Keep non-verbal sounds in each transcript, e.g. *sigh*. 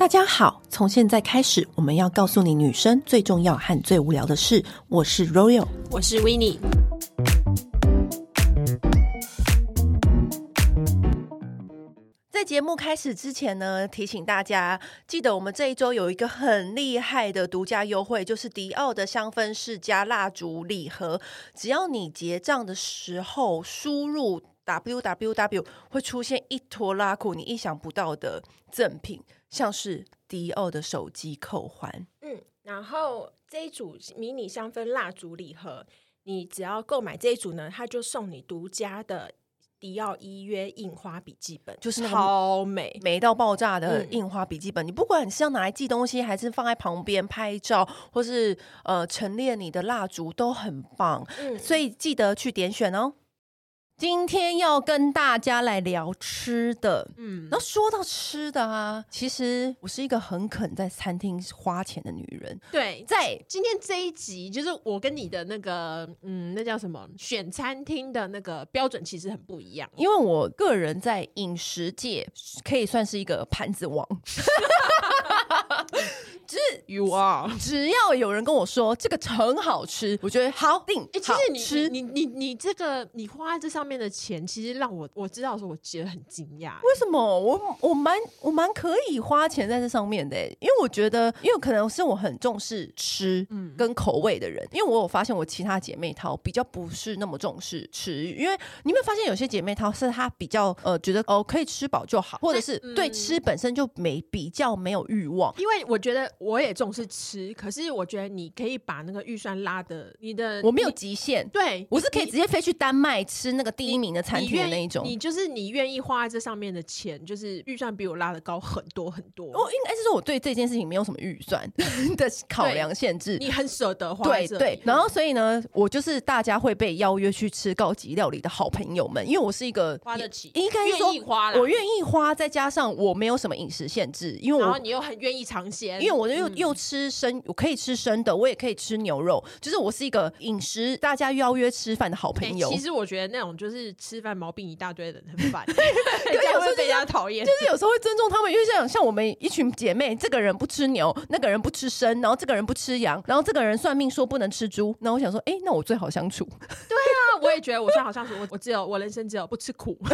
大家好，从现在开始，我们要告诉你女生最重要和最无聊的事。我是 Royal，我是 Winnie。在节目开始之前呢，提醒大家记得我们这一周有一个很厉害的独家优惠，就是迪奥的香氛世家蜡烛礼盒。只要你结账的时候输入 www，会出现一坨拉库，你意想不到的赠品。像是迪奥的手机扣环，嗯，然后这一组迷你香氛蜡烛礼盒，你只要购买这一组呢，它就送你独家的迪奥依约印花笔记本，就是超美美到爆炸的印花笔记本。嗯、你不管是要拿来记东西，还是放在旁边拍照，或是呃陈列你的蜡烛，都很棒。嗯，所以记得去点选哦。今天要跟大家来聊吃的，嗯，然后说到吃的啊，其实我是一个很肯在餐厅花钱的女人。对，在今天这一集，就是我跟你的那个，嗯，那叫什么？选餐厅的那个标准其实很不一样，因为我个人在饮食界可以算是一个盘子王。*laughs* 只 you are，只要有人跟我说这个很好吃，我觉得好定。哎、欸，其实你吃你你你，你这个你花在这上面的钱，其实让我我知道的时候，我觉得很惊讶。为什么？我我蛮我蛮可以花钱在这上面的，因为我觉得，因为可能是我很重视吃跟口味的人。嗯、因为我有发现，我其他姐妹淘比较不是那么重视吃，因为你有没有发现，有些姐妹淘是她比较呃觉得哦可以吃饱就好，或者是对吃本身就没比较没有欲望。因为我觉得。我也重视吃，可是我觉得你可以把那个预算拉的，你的我没有极限，对我是可以直接飞去丹麦吃那个第一名的餐厅的那一种。你，你就是你愿意花在这上面的钱，就是预算比我拉的高很多很多。我应该是说我对这件事情没有什么预算 *laughs* 的考量限制，你很舍得花。对对，然后所以呢，我就是大家会被邀约去吃高级料理的好朋友们，因为我是一个花得起，应该说我愿意花，再加上我没有什么饮食限制，因为我然后你又很愿意尝鲜，因为我。又又吃生，我可以吃生的，我也可以吃牛肉，就是我是一个饮食大家邀约吃饭的好朋友。欸、其实我觉得那种就是吃饭毛病一大堆的人很 *laughs* 烦，有时候被人家讨厌。就是有时候会尊重他们，因为像像我们一群姐妹，这个人不吃牛，那个人不吃生，然后这个人不吃羊，然后这个人算命说不能吃猪，然后我想说，哎、欸，那我最好相处。对啊，我也觉得我最好相处，我我只有我人生只有不吃苦。*laughs*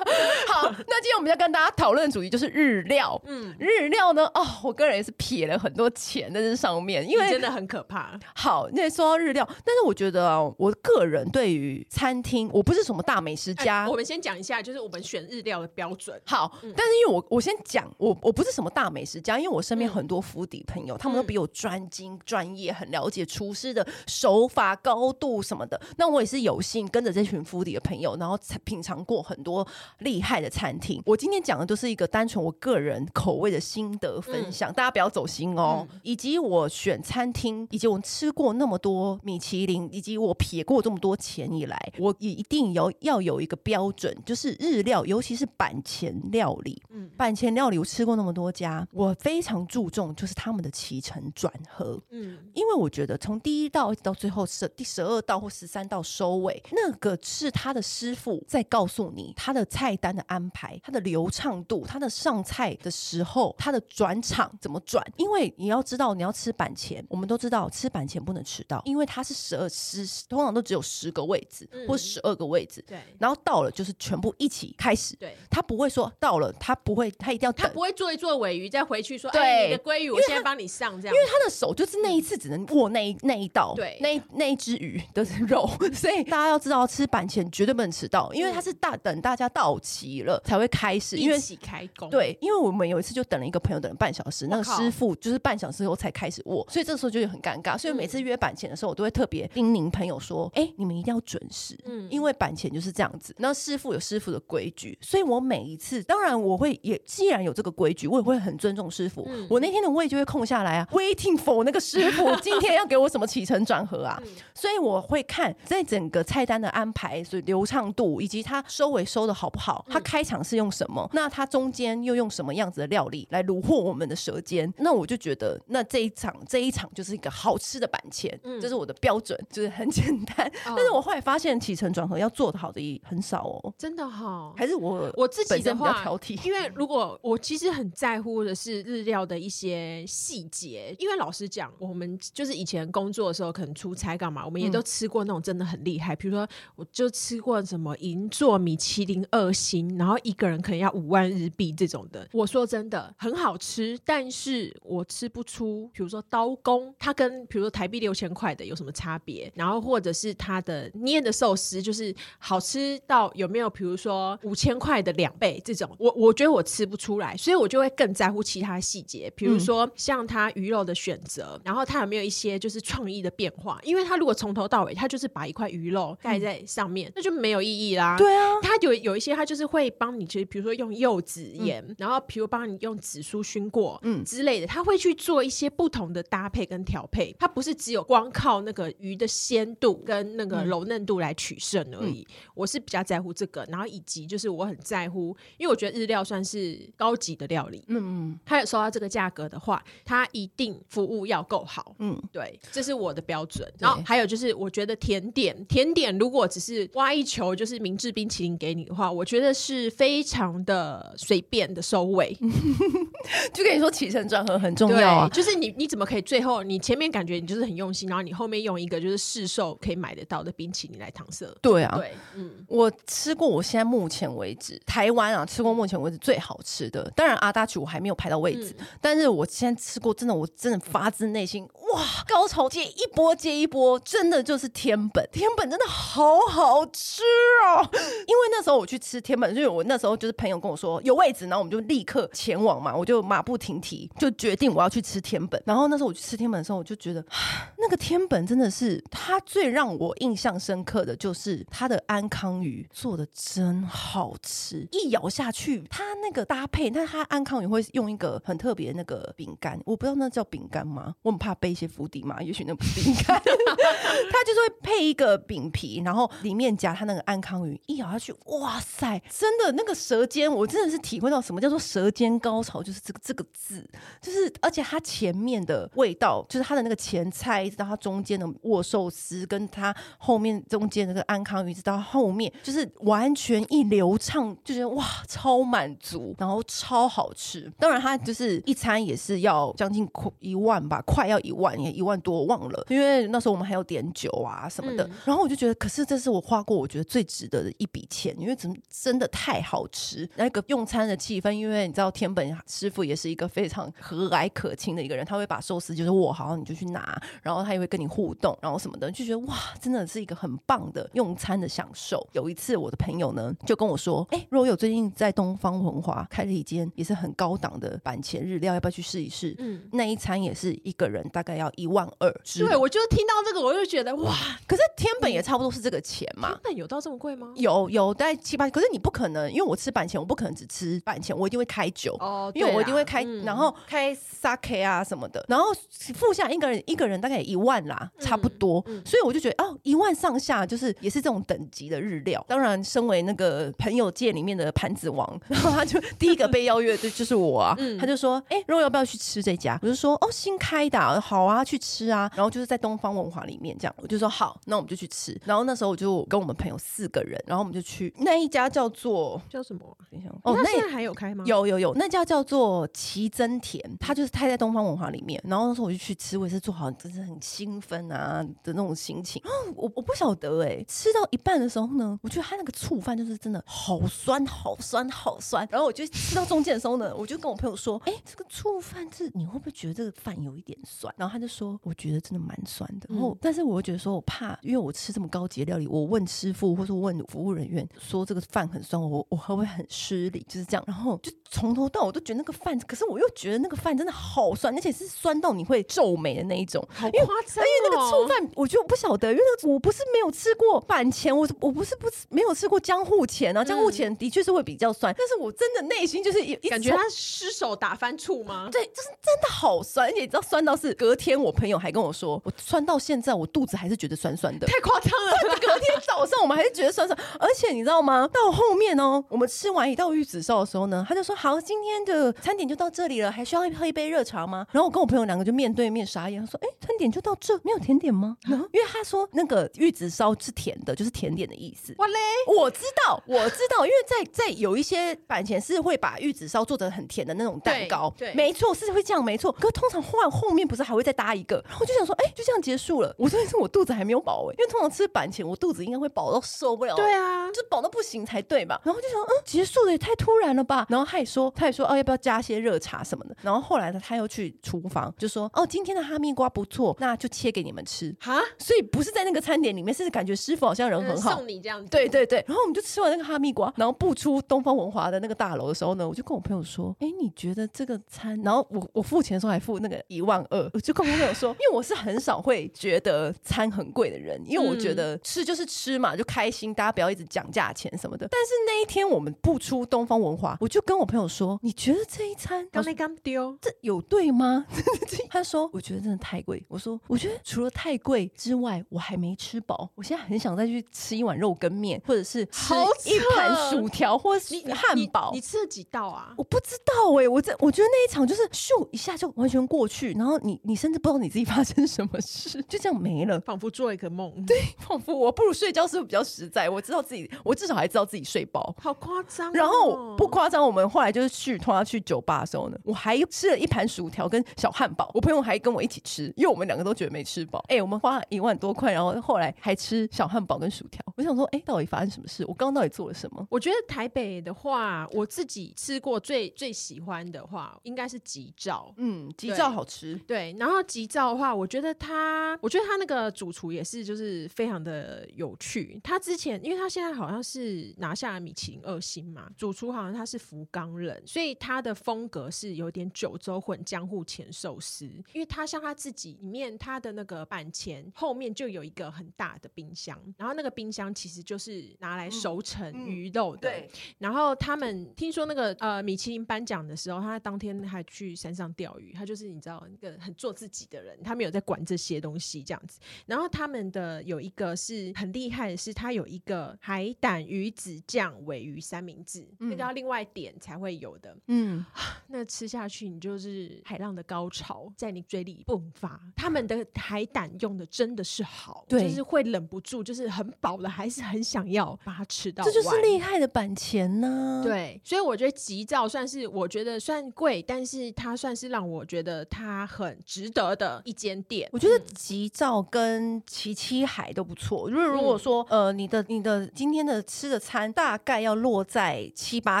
*laughs* 好，那今天我们要跟大家讨论的主题就是日料。嗯，日料呢，哦，我个人也是撇了很多钱在这上面，因为真的很可怕。好，那说到日料，但是我觉得啊，我个人对于餐厅，我不是什么大美食家。欸、我们先讲一下，就是我们选日料的标准。好，嗯、但是因为我我先讲，我我不是什么大美食家，因为我身边很多府邸朋友，嗯、他们都比我专精、专业，很了解厨师的手法、高度什么的。那我也是有幸跟着这群府邸的朋友，然后才品尝过很多。厉害的餐厅，我今天讲的都是一个单纯我个人口味的心得分享，嗯、大家不要走心哦。嗯、以及我选餐厅，以及我吃过那么多米其林，以及我撇过这么多钱以来，我也一定要要有一个标准，就是日料，尤其是板前料理。嗯，板前料理我吃过那么多家，我非常注重就是他们的起承转合。嗯，因为我觉得从第一道到最后十第十二道或十三道收尾，那个是他的师傅在告诉你他的菜。单的安排，它的流畅度，它的上菜的时候，它的转场怎么转？因为你要知道，你要吃板前，我们都知道吃板前不能迟到，因为它是十二十，通常都只有十个位置、嗯、或十二个位置。对，然后到了就是全部一起开始。对，他不会说到了，他不会，他一定要等，他不会做一做尾鱼再回去说，对，欸、你的鲑鱼我现在帮你上这样，因为他的手就是那一次只能握那一那一道，对，那那一只鱼的肉，*laughs* 所以大家要知道吃板前绝对不能迟到，因为他是大等大家到。齐了才会开始，因为一起开工。对，因为我们有一次就等了一个朋友等了半小时，那个师傅就是半小时后才开始握，所以这个时候就很尴尬。所以每次约板前的时候，我都会特别叮咛朋友说：“哎，你们一定要准时，嗯，因为板前就是这样子。那师傅有师傅的规矩，所以我每一次，当然我会也既然有这个规矩，我也会很尊重师傅。我那天的位就会空下来啊，waiting for 那个师傅 *laughs* 今天要给我什么起承转合啊，所以我会看在整个菜单的安排，所以流畅度以及他收尾收的好不好？它开场是用什么？那它中间又用什么样子的料理来虏获我们的舌尖？那我就觉得，那这一场这一场就是一个好吃的板前，这是我的标准，就是很简单。*laughs* 但是我后来发现起承转合要做的好的也很少哦，真的好，还是我我自己的话因为如果我其实很在乎的是日料的一些细节，因为老实讲，我们就是以前工作的时候可能出差干嘛，我们也都吃过那种真的很厉害，比如说我就吃过什么银座米其林二星，然后一个人可能要五万日币这种的。我说真的很好吃，但是我吃不出，比如说刀工，它跟比如说台币六千块的有什么差别？然后或者是它的捏的寿司，就是好吃到有没有比如说五千块的两倍这种，我我觉得我吃不出来，所以我就会更在乎其他细节，比如说像它鱼肉的选择，然后它有没有一些就是创意的变化，因为它如果从头到尾它就是把一块鱼肉盖在上面，嗯、那就没有意义啦。对啊，它有有一些它就是会帮你，其实比如说用柚子盐，嗯、然后比如帮你用紫苏熏过，嗯。之类的，它会去做一些不同的搭配跟调配，它不是只有光靠那个鱼的鲜度跟那个柔嫩度来取胜而已。嗯、我是比较在乎这个，然后以及就是我很在乎，因为我觉得日料算是高级的料理，嗯嗯，它有收到这个价格的话，它一定服务要够好，嗯，对，这是我的标准。然后还有就是，我觉得甜点，甜点如果只是挖一球就是明治冰淇淋给你的话，我觉得是非常的随便的收尾。*laughs* 就跟你说起承转合很重要啊，就是你你怎么可以最后你前面感觉你就是很用心，然后你后面用一个就是市售可以买得到的冰淇淋来搪塞？对啊，对，嗯，我吃过，我现在目前为止台湾啊吃过目前为止最好吃的，当然阿达曲我还没有排到位置，嗯、但是我现在吃过真的，我真的发自内心哇，高潮接一波接一波，真的就是天本，天本真的好好吃哦，因为那时候我去吃吃天本，因为我那时候就是朋友跟我说有位置，然后我们就立刻前往嘛，我就马不停蹄就决定我要去吃天本，然后那时候我去吃天本的时候，我就觉得 *sighs* 那个天本真的是它最让我印象深刻的就是它的安康鱼做的真好吃，一咬下去它那个搭配，那它安康鱼会用一个很特别那个饼干，我不知道那叫饼干吗？我很怕背一些伏笔嘛，也许那不是饼干，*laughs* 它就是会配一个饼皮，然后里面夹它那个安康鱼，一咬下去，哇塞，真的那个舌尖，我真的是体会到什么叫做舌尖高潮，就是这个这个字，就是而且它前面的味道，就是它的那个前菜，一直到它中间的握寿司，跟它后面中间那个安康鱼，直到后面，就是完全一流畅，就觉得哇，超满足，然后超好吃。当然，它就是一餐也是要将近一万吧，快要一万，也一万多，忘了，因为那时候我们还有点酒啊什么的。嗯、然后我就觉得，可是这是我花过我觉得最值得的一笔钱，因为怎么真的太好吃，那个用餐的气氛，因为你知道天本师傅也是一个非常和蔼可亲的一个人，他会把寿司就是握好，你就去拿，然后他也会跟你互动，然后什么的，就觉得哇，真的是一个很棒的用餐的享受。有一次我的朋友呢就跟我说，哎，若有最近在东方文华开了一间也是很高档的板前日料，要不要去试一试？嗯，那一餐也是一个人大概要一万二。对，我就听到这个，我就觉得哇，可是天本也差不多是这个钱嘛。天本有到这么贵吗？有有大概七八，可是你不可能，因为我吃板前，我不可能只吃板前，我一定会开酒哦，因为我一定会开，嗯、然后开 sake 啊什么的，然后付下一个人一个人大概一万啦，差不多。嗯嗯、所以我就觉得哦，一万上下就是也是这种等级的日料。当然，身为那个朋友界里面的盘子王，*laughs* 然后他就第一个被邀约的就是我啊，嗯、他就说，哎，若要不要去吃这家？我就说，哦，新开的、啊，好啊，去吃啊。然后就是在东方文化里面这样，我就说好，那我们就去吃。然后那时候我就跟我们朋友四个人，然后我们就去那一家叫做叫什么？等一下，哦，那现在还有开吗？有有有，那家叫做奇珍田，它就是开在东方文化里面。然后那时候我就去吃，我也是做好，真是很兴奋啊的那种心情。哦，我我不晓得哎、欸，吃到一半的时候呢，我觉得它那个醋饭就是真的好酸，好酸，好酸。然后我就吃到中间的时候呢，我就跟我朋友说，哎，这个醋饭是你会不会觉得这个饭有一点酸？然后他就说，我觉得真的蛮酸的。然后，但是我又觉得说我怕，因为我吃这么高级的料理，我问师傅或者问服务人员说这个饭很酸，我我会不会很失礼？就是这样。然后就从头到尾我都觉得那个饭，可是我又觉得那个饭真的好酸，而且是酸到你会皱眉的那一种，好夸张哦。因为那个醋饭，我就不晓得，因为我不是没有吃过板前，我我不是不吃没有吃过江户前啊，江户前的确是会比较酸，但是我真的内心就是感觉他失手打翻醋吗？对，就是真的好酸，而且你知道酸到是隔天我朋友还跟我说，我酸到现在我肚子还是觉得酸酸的，太夸张了。隔天早上我们还是觉得酸酸，而且你知道吗？到后面哦，我们吃完一道玉子烧的时候呢，他就说：“好，今天的餐点就到这里了，还需要喝一杯热茶吗？”然后我跟我朋友两个就面对面傻眼，他说：“哎，餐点就到这，没有甜点吗？”因为他说那个玉子烧是甜的，就是甜点的意思。哇嘞，我知道，我知道，因为在在有一些板前是会把玉子烧做得很甜的那种蛋糕，对，对没错，是会这样，没错。可是通常换后面不是还会再搭一个？然后我就想说，哎，就这样结束了。我真的是我肚子还没有饱哎，因为通常吃板前我肚子应该会饱到受不了，对啊，就饱到不行才对吧？然后就想，嗯，结束的也太突然了吧？然后他也说，他也说，哦，要不要加些热茶什么的？然后后来呢，他又去厨房就说，哦，今天的哈密瓜不错，那就切给你们吃哈。所以不是在那个餐点里面，是感觉师傅好像人很好，送你这样子。对对对。然后我们就吃完那个哈密瓜，然后步出东方文华的那个大楼的时候呢，我就跟我朋友说，哎，你觉得这个餐？然后我我付钱的时候还付那个一万二，我就跟我朋友说，*laughs* 因为我是很少会觉得餐很贵的人，因为我觉得吃就是吃嘛，就开心，大家不要一直讲价钱什么的。但是那一天我们不出东方文化，我就跟我朋友说，你觉得这一餐刚没刚丢，这有对吗？*laughs* 他说，我觉得真的太贵。我说，我觉得除了太贵之外，我还没吃饱。我现在很想再去吃一碗肉羹面，或者是吃一盘薯条，或是汉堡。你，吃了几道啊？我不知道哎、欸，我这我觉得那一场就是咻一下就完全过去，然后你 *laughs* 你甚至不知道你自己发生什么事，就这样没了，*laughs* 仿佛做了一个梦。对，仿佛我不如睡觉是不是比较实在？我知道自己，我至少还知道自己睡饱。好夸张、哦！然后不夸张，我们后来就是去同他去酒吧的时候呢，我还吃了一盘薯条跟小汉堡，我朋友还跟我一起吃，因为我们两个都觉得没吃饱。哎、欸，我们花了一万多块，然后后来还吃小汉堡跟薯条。我想说，哎、欸，到底发生什么事？我刚刚到底做了什么？我觉得台北的话，我自己吃过最最喜欢的话，应该是吉兆。嗯，吉兆好吃。对，然后吉兆的话，我觉得他，我觉得他那个主厨也是，就是非常的有趣。他之前，因为他现在好像是拿下了米其林二星嘛，主厨好像他是福冈人，所以他的风格是有点九州混江户前寿司。因为他像他自己里面，他的那个板前后面就有一个很大的冰箱，然后那个冰箱其实就是拿来熟成鱼肉的。嗯嗯、对。然后他们听说那个呃米其林颁奖的时候，他当天还去山上钓鱼，他就是你知道那个很做自己的人，他没有在管这些东西这样子。然后他们的有一个是很厉害的是，他有一个海胆鱼子酱尾鱼三明治，嗯、那个要另外点才会有的。嗯，*sighs* 那吃下去你就是海浪的高潮在你嘴里迸发。他们的海胆用的真的是好，对，就是会忍不住，就是很饱了，还是很想要把它吃到。这就是厉害的板前呢、啊。对，所以我觉得吉兆算是我觉得算贵，但是它算是让我觉得它很值得的一间店。我觉得吉兆跟齐七海都不错。如果如果说、嗯、呃，你的你的今天的吃的餐大概要落在七八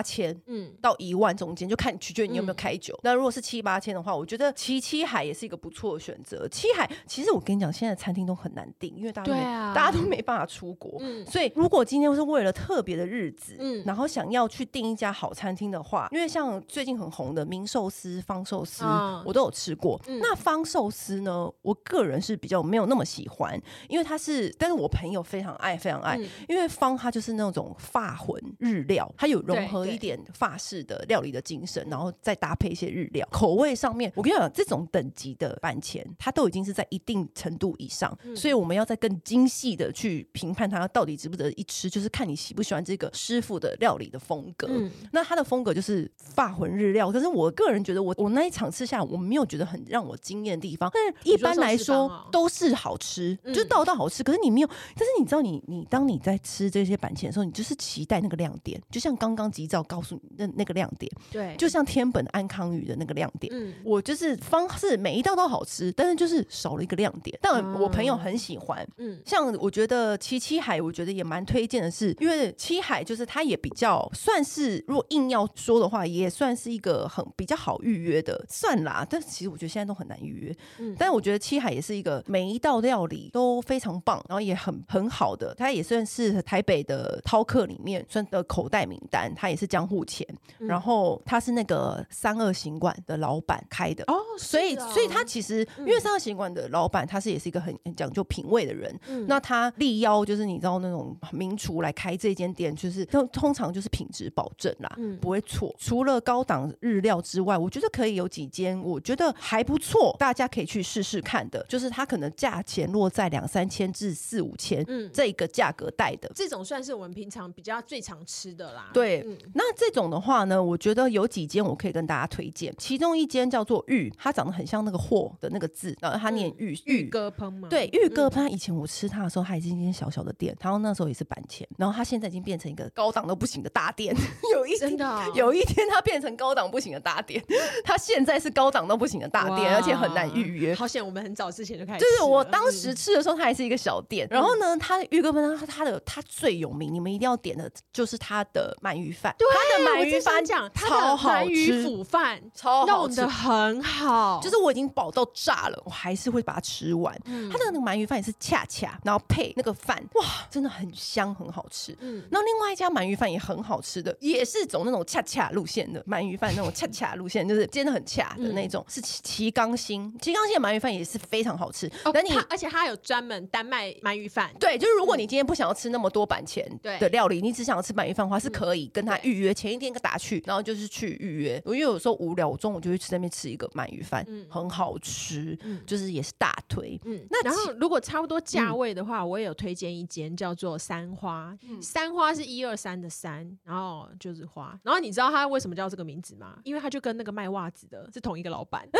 千，嗯，到一万中间，就看取决于你有没有开酒。那、嗯、如果是七八千的话，我觉得七七海也是一个不错的选择。七海其实我跟你讲，现在餐厅都很难订，因为大家对啊，大家都没办法出国。嗯，所以如果今天是为了特别的日子，嗯，然后想要去订一家好餐厅的话，因为像最近很红的明寿司、方寿司，嗯、我都有吃过。嗯、那方寿司呢，我个人是比较没有那么喜欢，因为它是，但是我朋友非常爱，非常爱，嗯、因为方它就是那种法魂日料，它有融合一点法式的料理的精神，然后再搭配一些日料，口味上面，我跟你讲，这种等级的板前，它都已经是在一定程度以上，嗯、所以我们要再更精细的去评判它到底值不值得一吃，就是看你喜不喜欢这个师傅的料理的风格。嗯、那它的风格就是法魂日料，可是我个人觉得我，我我那一场吃下来，我没有觉得很让我惊艳的地方，但是一般来说都是好吃，嗯、就是道道好吃。可是你没有，但是你知道你，你你当你在吃这些板前的时候，你就是期待那个亮点，就像刚刚吉兆告诉你的那个亮点，对，就像天本安康鱼的那个亮点。嗯，我就是方式每一道都好吃，但是就是少了一个亮点。但我朋友很喜欢，嗯，像我觉得七七海，我觉得也蛮推荐的是，因为七海就是它也比较算是，如果硬要说的话，也算是一个很比较好预约的，算啦。但是其实我觉得现在都很难预约，嗯，但是我觉得七海也是一个每一道料理都非常棒，然后也很很好的，它也算是台北的饕客里面算的口袋名单，他也是江户前，嗯、然后他是那个三二行馆的老板开的哦，所以所以他其实、嗯、因为三二行馆的老板他是也是一个很很讲究品味的人，嗯、那他力邀就是你知道那种名厨来开这间店，就是通通常就是品质保证啦，嗯、不会错。除了高档日料之外，我觉得可以有几间，我觉得还不错，大家可以去试试看的。就是它可能价钱落在两三千至四五千，嗯，这个价格带的，这种算是我们平常比较最常吃的啦。对，嗯、那这种的话呢，我觉得有几间我可以跟大家推荐，其中一间叫做玉，它长得很像那个货的那个字，然后它念玉、嗯、玉哥烹嘛。对，玉哥烹。以前我吃它的时候，它已经一间小小的店，然后那时候也是板前，然后它现在已经变成一个高档到不行的大店。*laughs* 有一天，真的、哦，有一天它变成高档不行的大店，它现在是高档到不行的大店，而且很难预约。好险，我们很早之前就开始。就是我当时吃的时候，它还是一个小店。嗯、然后呢，它的玉哥烹，它它的它最有名，你们一定要点的就是他的鳗鱼饭。对，它的鳗鱼饭讲超好吃，鳗鱼腐饭超好吃，弄得很好。就是我已经饱到炸了，我还是会把它吃完。嗯、它的那个鳗鱼饭也是恰恰，然后配那个饭，哇，真的很香，很好吃。嗯，然后另外一家鳗鱼饭也很好吃的，也是走那种恰恰路线的鳗鱼饭，那种恰恰路线，就是煎的很恰的那种，嗯、是齐冈星，齐冈星的鳗鱼饭也是非常好吃。那、哦、你而且它有专门单卖鳗鱼饭，对，就是如果你今天不想要吃那么多板前的料理，你只想要吃鳗鱼饭的话，是可以跟他预约，前一天打去，然后就是去预约。因为有时候无聊，我中午就会去那边吃一个鳗鱼饭，嗯、很好吃，嗯、就是也是大推。嗯，那然后如果差不多价位的话，嗯、我也有推荐一间叫做三花，嗯、三花是一二三的三，然后就是花。然后你知道他为什么叫这个名字吗？因为他就跟那个卖袜子的是同一个老板。*laughs*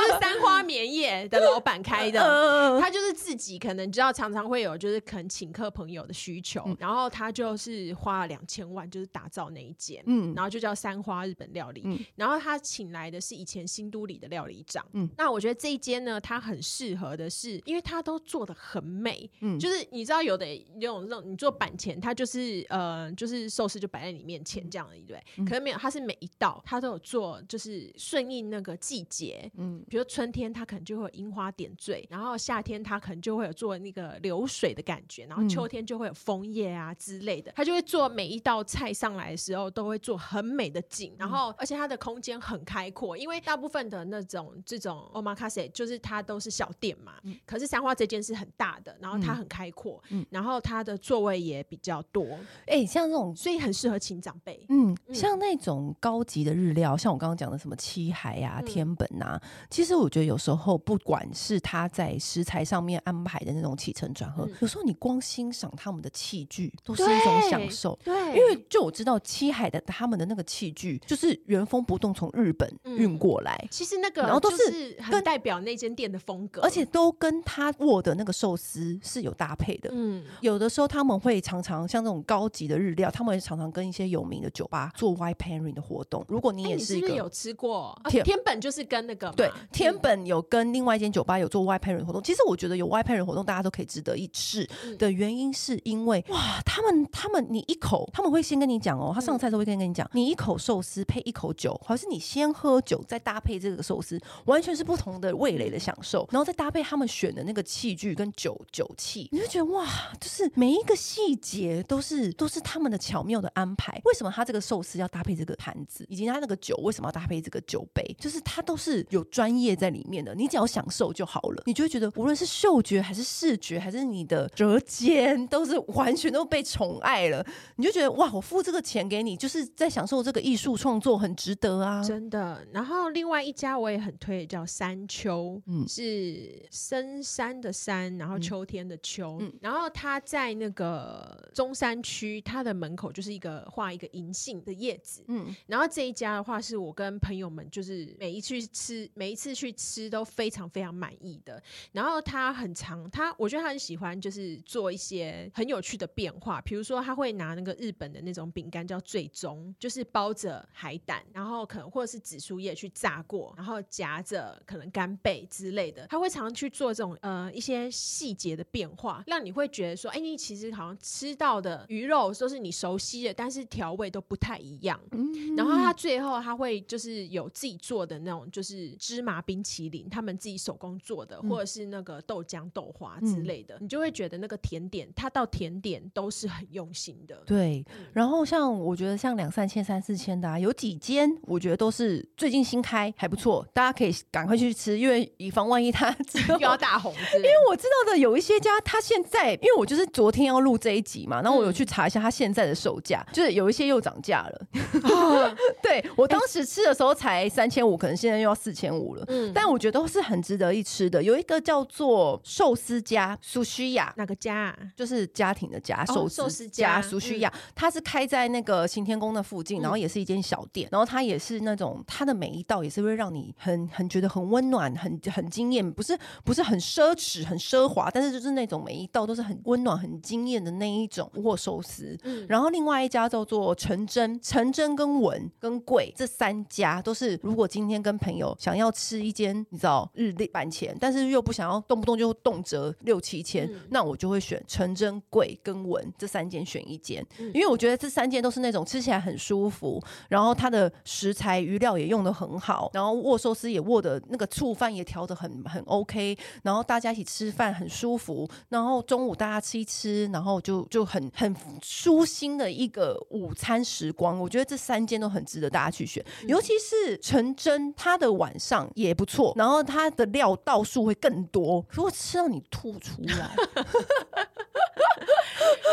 *laughs* 就是三花棉业的老板开的，他就是自己可能知道常常会有就是可能请客朋友的需求，然后他就是花了两千万就是打造那一间，嗯，然后就叫三花日本料理，然后他请来的是以前新都里的料理长，嗯，那我觉得这一间呢，它很适合的是，因为它都做的很美，嗯，就是你知道有的那种那种你做板前，它就是呃就是寿司就摆在你面前这样的一，对，可是没有，它是每一道它都有做，就是顺应那个季节，嗯。比如春天，它可能就会有樱花点缀，然后夏天它可能就会有做那个流水的感觉，然后秋天就会有枫叶啊之类的。它就会做每一道菜上来的时候，都会做很美的景，然后而且它的空间很开阔，因为大部分的那种这种 omakase 就是它都是小店嘛，可是三花这间是很大的，然后它很开阔，然后它的座位也比较多。哎，像这种，所以很适合请长辈。嗯，像那种高级的日料，像我刚刚讲的什么七海啊、天本啊。其实我觉得有时候，不管是他在食材上面安排的那种起承转合，嗯、有时候你光欣赏他们的器具都是一种享受。对，因为就我知道七海的他们的那个器具，就是原封不动从日本运过来。嗯、其实那个然后都是很代表那间店的风格，而且都跟他握的那个寿司是有搭配的。嗯，有的时候他们会常常像这种高级的日料，他们会常常跟一些有名的酒吧做 wine pairing 的活动。如果你也是一个、欸、是是有吃过天本，就是跟那个对。天本有跟另外一间酒吧有做外派人活动，其实我觉得有外派人活动，大家都可以值得一试。的原因是因为哇，他们他们你一口，他们会先跟你讲哦，他上菜的时候会跟跟你讲，你一口寿司配一口酒，还是你先喝酒再搭配这个寿司，完全是不同的味蕾的享受。然后再搭配他们选的那个器具跟酒酒器，你就觉得哇，就是每一个细节都是都是他们的巧妙的安排。为什么他这个寿司要搭配这个盘子，以及他那个酒为什么要搭配这个酒杯？就是他都是有专业在里面的，你只要享受就好了，你就会觉得无论是嗅觉还是视觉，还是你的舌尖，都是完全都被宠爱了。你就觉得哇，我付这个钱给你，就是在享受这个艺术创作，很值得啊！真的。然后另外一家我也很推，叫山丘，嗯，是深山的山，然后秋天的秋，嗯，然后它在那个中山区，它的门口就是一个画一个银杏的叶子，嗯，然后这一家的话，是我跟朋友们就是每一次吃。每一次去吃都非常非常满意的，然后他很常，他我觉得他很喜欢，就是做一些很有趣的变化，比如说他会拿那个日本的那种饼干叫最终，就是包着海胆，然后可能或者是紫苏叶去炸过，然后夹着可能干贝之类的，他会常常去做这种呃一些细节的变化，让你会觉得说，哎，你其实好像吃到的鱼肉都是你熟悉的，但是调味都不太一样。嗯，然后他最后他会就是有自己做的那种就是。芝麻冰淇淋，他们自己手工做的，或者是那个豆浆豆花之类的，嗯、你就会觉得那个甜点，它到甜点都是很用心的。对，嗯、然后像我觉得像两三千、三四千的、啊，有几间我觉得都是最近新开，还不错，大家可以赶快去吃，因为以防万一它 *laughs* *laughs* 又要大红。因为我知道的有一些家，他现在因为我就是昨天要录这一集嘛，然后我有去查一下他现在的售价，嗯、就是有一些又涨价了。*laughs* 对，我当时吃的时候才三千五，可能现在又要四千五了，嗯，但我觉得都是很值得一吃的。有一个叫做寿司家苏须亚，哪个家啊？就是家庭的家，寿司家苏须亚，它是开在那个行天宫的附近，然后也是一间小店，然后它也是那种它的每一道也是会让你很很觉得很温暖，很很惊艳，不是不是很奢侈很奢华，但是就是那种每一道都是很温暖很惊艳的那一种握寿司。嗯，然后另外一家叫做陈真，陈真跟文跟贵这三家都是，如果今天跟朋友想要吃一间你知道日历板前，但是又不想要动不动就动辄六七千，嗯，那我就会选陈真、贵跟文这三间选一间，因为我觉得这三间都是那种吃起来很舒服，然后它的食材余料也用的很好，然后握寿司也握的那个醋饭也调的很很 OK，然后大家一起吃饭很舒服，然后中午大家吃一吃，然后就就很很舒心的一个午餐时光。我觉得这三间都很值得大家去选，尤其是陈真，它的晚上也不错，然后它的料道数会更多，如果吃到你吐出来。*laughs*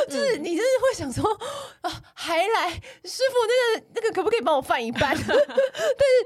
就是你就是会想说啊，还来师傅那个那个可不可以帮我放一半？*laughs* 但是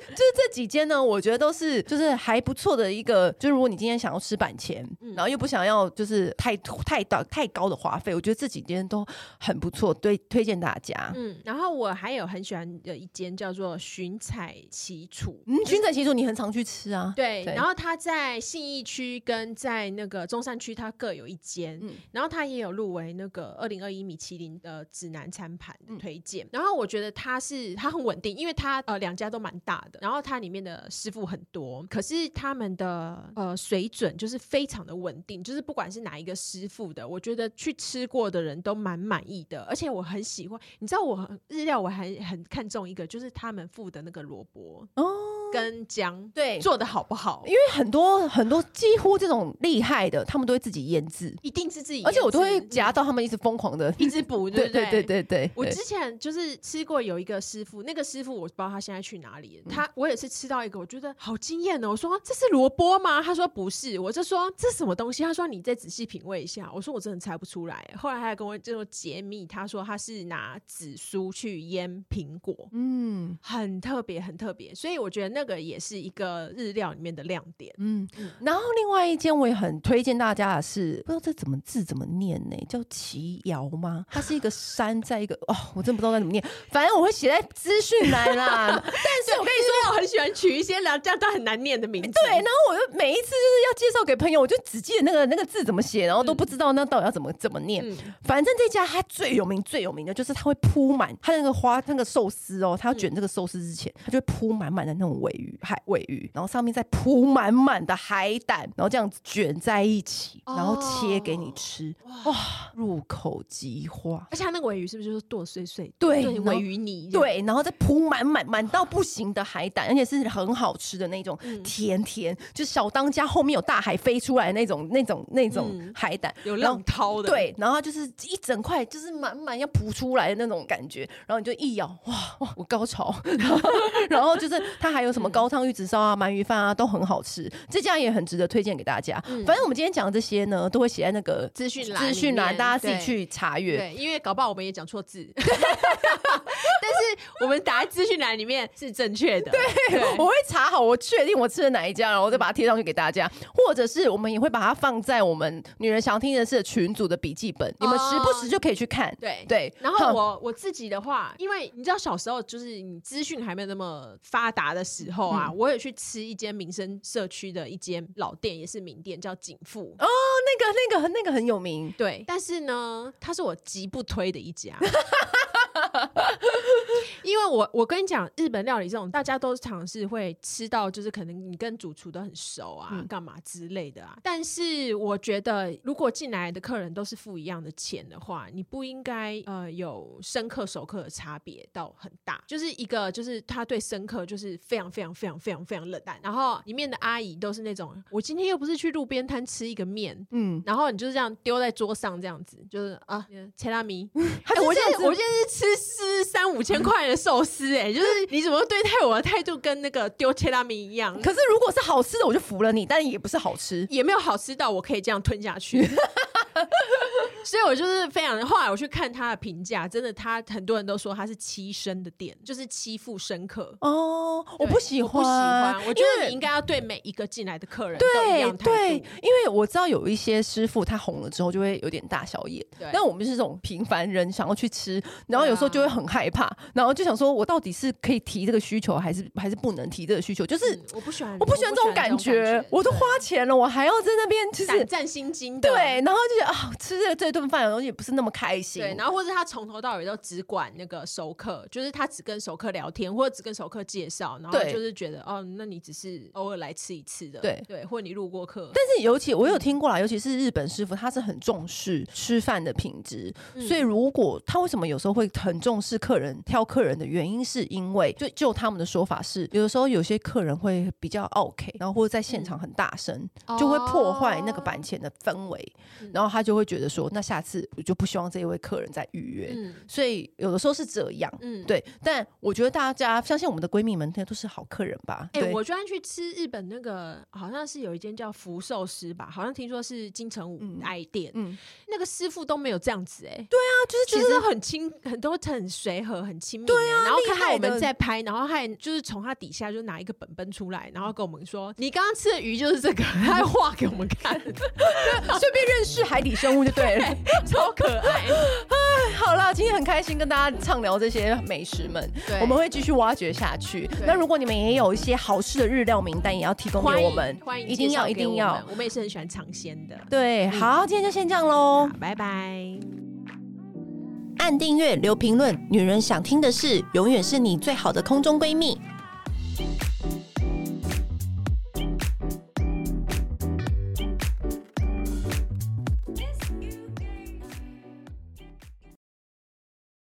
就是这几间呢，我觉得都是就是还不错的一个。就是如果你今天想要吃板前，然后又不想要就是太太大太高的花费，我觉得这几间都很不错，对，推荐大家。嗯，然后我还有很喜欢的一间叫做寻彩奇厨。嗯，寻彩奇厨你很常去吃啊？对。然后他在信义区跟在那个中山区，它各有一间。嗯。然后他也有入围那个二零二一米其林的指南餐盘的推荐，嗯，然后我觉得它是它很稳定，因为它呃两家都蛮大的，然后它里面的师傅很多，可是他们的呃水准就是非常的稳定，就是不管是哪一个师傅的，我觉得去吃过的人都蛮满意的，而且我很喜欢，你知道我日料我还很看重一个，就是他们附的那个萝卜哦。跟姜对做的好不好？因为很多很多几乎这种厉害的，他们都会自己腌制，一定是自己，而且我都会夹到他们一直疯狂的一直补，*laughs* 对对对对对。我之前就是吃过有一个师傅，那个师傅我不知道他现在去哪里。他我也是吃到一个，我觉得好惊艳哦。我说这是萝卜吗？他说不是。我就说这是什么东西？他说你再仔细品味一下。我说我真的猜不出来。后来他还跟我就说解密，他说他是拿紫苏去腌苹果，嗯，很特别很特别。所以我觉得那个也是一个。日料里面的亮点，嗯，然后另外一间我也很推荐大家的是，不知道这怎么字怎么念呢？叫奇瑶吗？它是一个山，在一个哦，我真不知道该怎么念，反正我会写在资讯栏啦。*laughs* 但是我跟你说，我很喜欢取一些这样都很难念的名字，对。然后我就每一次就是要介绍给朋友，我就只记得那个 *laughs* 那个字怎么写，然后都不知道那到底要怎么怎么念。嗯、反正这家它最有名最有名的就是它会铺满它那个花那个寿司哦，它要卷这个寿司之前，它就会铺满满的那种鮪鱼海尾鱼。然后上面再铺满满的海胆，然后这样子卷在一起，然后切给你吃，哇，入口即化。而且它那个尾鱼是不是就是剁碎碎？对，尾鱼泥。对，然后再铺满满满到不行的海胆，而且是很好吃的那种，甜甜，就是小当家后面有大海飞出来的那种那种那种海胆，有浪涛的。对，然后就是一整块，就是满满要扑出来的那种感觉，然后你就一咬，哇哇，我高潮。*laughs* *laughs* 然后就是它还有什么高汤玉子烧。啊，鳗鱼饭啊，都很好吃，这家也很值得推荐给大家。嗯、反正我们今天讲的这些呢，都会写在那个资讯栏，资讯栏，大家自己去查阅。对，因为搞不好我们也讲错字，*laughs* *laughs* 但是我们打在资讯栏里面是正确的。对，对我会查好，我确定我吃了哪一家，然后再把它贴上去给大家。或者是我们也会把它放在我们女人想听的是群组的笔记本，你们时不时就可以去看。对对。然后我我自己的话，因为你知道小时候就是你资讯还没有那么发达的时候啊，嗯、我也去。吃一间民生社区的一间老店，也是名店，叫景富。哦，那个、那个、那个很有名。对，但是呢，它是我极不推的一家。*laughs* *laughs* 因为我我跟你讲，日本料理这种大家都尝试会吃到，就是可能你跟主厨都很熟啊，干、嗯、嘛之类的啊。但是我觉得，如果进来的客人都是付一样的钱的话，你不应该呃有生客熟客的差别到很大。就是一个就是他对生客就是非常非常非常非常非常冷淡，然后里面的阿姨都是那种，我今天又不是去路边摊吃一个面，嗯，然后你就是这样丢在桌上这样子，就是啊切拉米，*laughs* 我现在我现在是吃。吃三五千块的寿司，哎，*laughs* 就是你怎么对待我的态度跟那个丢切拉米一样？可是如果是好吃的，我就服了你，但也不是好吃，也没有好吃到我可以这样吞下去。*laughs* 所以我就是非常。后来我去看他的评价，真的，他很多人都说他是欺生的店，就是欺负生客。哦，我不喜欢，我不喜欢。我觉得你应该要对每一个进来的客人都一样。对，对，因为我知道有一些师傅他红了之后就会有点大小眼，但我们是这种平凡人想要去吃，然后有时候就会很害怕，然后就想说我到底是可以提这个需求，还是还是不能提这个需求？就是、嗯、我不喜欢，我不喜欢这种感觉。我都花钱了，我还要在那边就是胆战心惊。对，然后就觉得啊，吃这这顿饭的东西也不是那么开心。对，然后或者他从头到尾都只管那个熟客，就是他只跟熟客聊天，或者只跟熟客介绍，然后就是觉得哦，那你只是偶尔来吃一次的，对对，或者你路过客。但是尤其我有听过啦，尤其是日本师傅，他是很重视吃饭的品质，嗯、所以如果他为什么有时候会很重视客人挑客人的原因，是因为就就他们的说法是，有的时候有些客人会比较 OK，然后或者在现场很大声，嗯、就会破坏那个板前的氛围，哦、然后他就会觉得说，那下次我就不希望这一位客人再预约。嗯、所以有的时候是这样，嗯，对。但我觉得大家相信我们的闺蜜们，应该都是好客人吧？哎、欸，我专去吃日本那个，好像是有一间叫福寿司吧，好像听说是金城武爱店，嗯，嗯那个师傅都没有这样子、欸，哎，对啊，就是其实很亲，很多很随和，很亲密、欸，对啊。然后看到我们在拍，然后还就是从他底下就拿一个本本出来，然后跟我们说：“你刚刚吃的鱼就是这个。” *laughs* 他还画给我们看，*laughs* 顺便认识海底生物就对了，对 *laughs* 超可爱。哎，好啦，今天很开心跟大家畅聊这些美食们，对我们会继续挖掘下去。那如果你们也有一些好吃的日料名单，也要提供给我们，欢迎一定要一定要，我们也是很喜欢尝鲜的。对，好，今天就先这样喽，拜拜。按订阅，留评论，女人想听的事，永远是你最好的空中闺蜜。